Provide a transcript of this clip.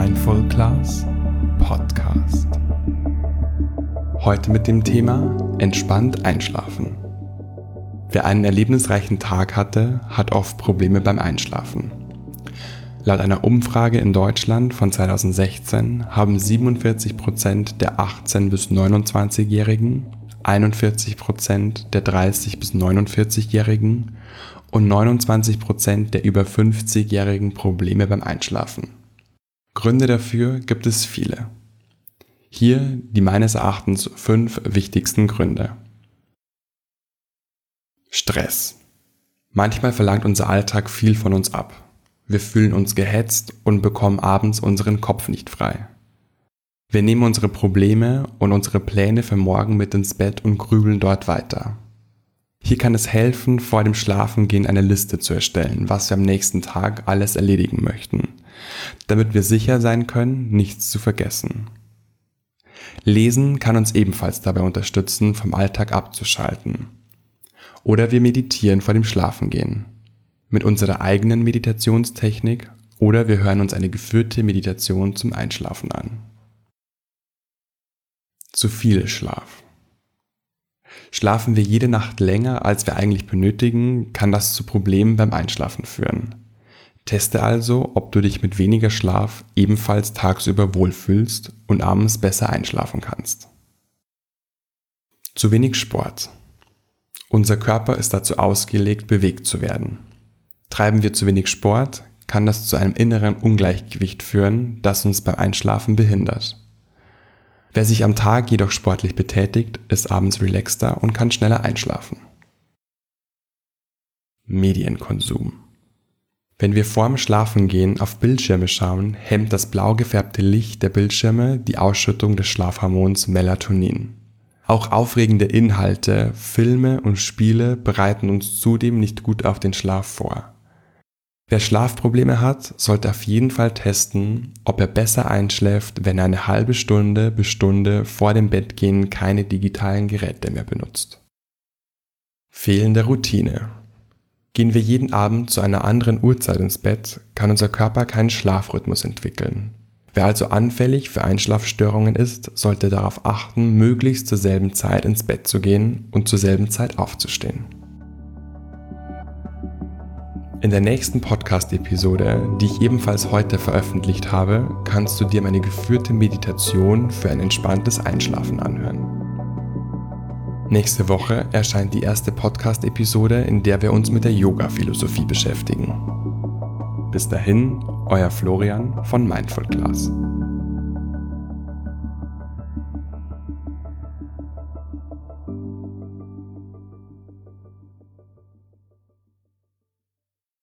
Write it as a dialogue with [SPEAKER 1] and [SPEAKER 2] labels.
[SPEAKER 1] Mindful Class Podcast. Heute mit dem Thema Entspannt einschlafen. Wer einen erlebnisreichen Tag hatte, hat oft Probleme beim Einschlafen. Laut einer Umfrage in Deutschland von 2016 haben 47% der 18- bis 29-Jährigen, 41% der 30- bis 49-Jährigen und 29% der über 50-Jährigen Probleme beim Einschlafen. Gründe dafür gibt es viele. Hier die meines Erachtens fünf wichtigsten Gründe. Stress. Manchmal verlangt unser Alltag viel von uns ab. Wir fühlen uns gehetzt und bekommen abends unseren Kopf nicht frei. Wir nehmen unsere Probleme und unsere Pläne für morgen mit ins Bett und grübeln dort weiter. Hier kann es helfen, vor dem Schlafengehen eine Liste zu erstellen, was wir am nächsten Tag alles erledigen möchten, damit wir sicher sein können, nichts zu vergessen. Lesen kann uns ebenfalls dabei unterstützen, vom Alltag abzuschalten. Oder wir meditieren vor dem Schlafengehen. Mit unserer eigenen Meditationstechnik oder wir hören uns eine geführte Meditation zum Einschlafen an. Zu viel Schlaf. Schlafen wir jede Nacht länger, als wir eigentlich benötigen, kann das zu Problemen beim Einschlafen führen. Teste also, ob du dich mit weniger Schlaf ebenfalls tagsüber wohlfühlst und abends besser einschlafen kannst. Zu wenig Sport. Unser Körper ist dazu ausgelegt, bewegt zu werden. Treiben wir zu wenig Sport, kann das zu einem inneren Ungleichgewicht führen, das uns beim Einschlafen behindert. Wer sich am Tag jedoch sportlich betätigt, ist abends relaxter und kann schneller einschlafen. Medienkonsum. Wenn wir vorm Schlafengehen auf Bildschirme schauen, hemmt das blau gefärbte Licht der Bildschirme die Ausschüttung des Schlafhormons Melatonin. Auch aufregende Inhalte, Filme und Spiele bereiten uns zudem nicht gut auf den Schlaf vor. Wer Schlafprobleme hat, sollte auf jeden Fall testen, ob er besser einschläft, wenn er eine halbe Stunde bis Stunde vor dem Bettgehen keine digitalen Geräte mehr benutzt. Fehlende Routine. Gehen wir jeden Abend zu einer anderen Uhrzeit ins Bett, kann unser Körper keinen Schlafrhythmus entwickeln. Wer also anfällig für Einschlafstörungen ist, sollte darauf achten, möglichst zur selben Zeit ins Bett zu gehen und zur selben Zeit aufzustehen. In der nächsten Podcast-Episode, die ich ebenfalls heute veröffentlicht habe, kannst du dir meine geführte Meditation für ein entspanntes Einschlafen anhören. Nächste Woche erscheint die erste Podcast-Episode, in der wir uns mit der Yoga-Philosophie beschäftigen. Bis dahin, euer Florian von Mindful Class.